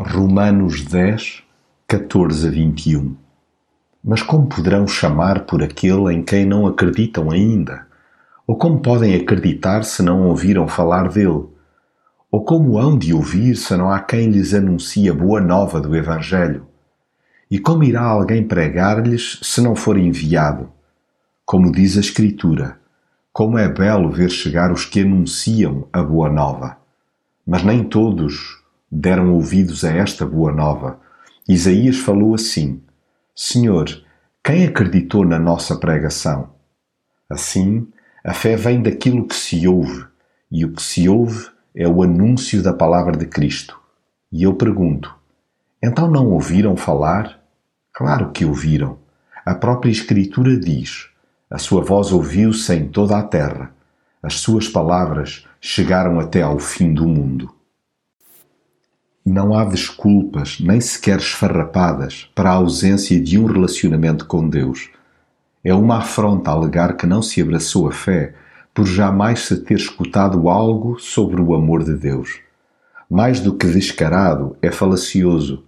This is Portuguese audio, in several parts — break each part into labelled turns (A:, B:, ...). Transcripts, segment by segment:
A: Romanos 10, 14 a 21 Mas como poderão chamar por aquele em quem não acreditam ainda? Ou como podem acreditar se não ouviram falar dele? Ou como hão de ouvir se não há quem lhes anuncie a boa nova do Evangelho? E como irá alguém pregar-lhes se não for enviado? Como diz a Escritura, como é belo ver chegar os que anunciam a boa nova. Mas nem todos deram ouvidos a esta boa nova. Isaías falou assim: Senhor, quem acreditou na nossa pregação? Assim, a fé vem daquilo que se ouve, e o que se ouve é o anúncio da palavra de Cristo. E eu pergunto: então não ouviram falar? Claro que ouviram. A própria Escritura diz: a sua voz ouviu-se em toda a terra, as suas palavras chegaram até ao fim do mundo. Não há desculpas, nem sequer esfarrapadas, para a ausência de um relacionamento com Deus. É uma afronta alegar que não se abraçou a fé por jamais se ter escutado algo sobre o amor de Deus. Mais do que descarado, é falacioso,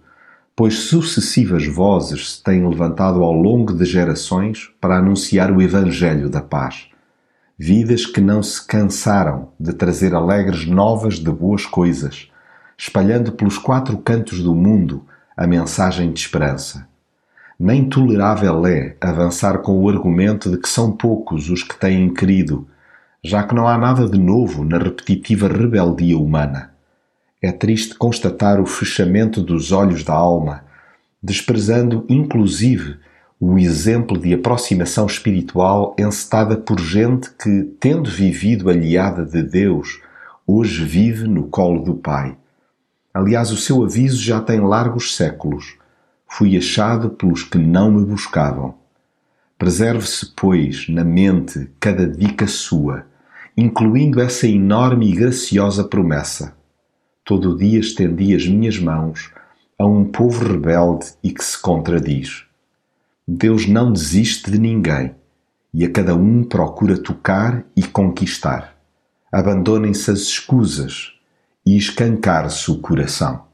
A: pois sucessivas vozes se têm levantado ao longo de gerações para anunciar o Evangelho da paz. Vidas que não se cansaram de trazer alegres novas de boas coisas espalhando pelos quatro cantos do mundo a mensagem de esperança. Nem tolerável é avançar com o argumento de que são poucos os que têm querido, já que não há nada de novo na repetitiva rebeldia humana. É triste constatar o fechamento dos olhos da alma, desprezando inclusive o exemplo de aproximação espiritual encetada por gente que, tendo vivido aliada de Deus, hoje vive no colo do Pai. Aliás, o seu aviso já tem largos séculos. Fui achado pelos que não me buscavam. Preserve-se, pois, na mente cada dica sua, incluindo essa enorme e graciosa promessa. Todo dia estendi as minhas mãos a um povo rebelde e que se contradiz. Deus não desiste de ninguém e a cada um procura tocar e conquistar. Abandonem-se as escusas e escancar-se o coração.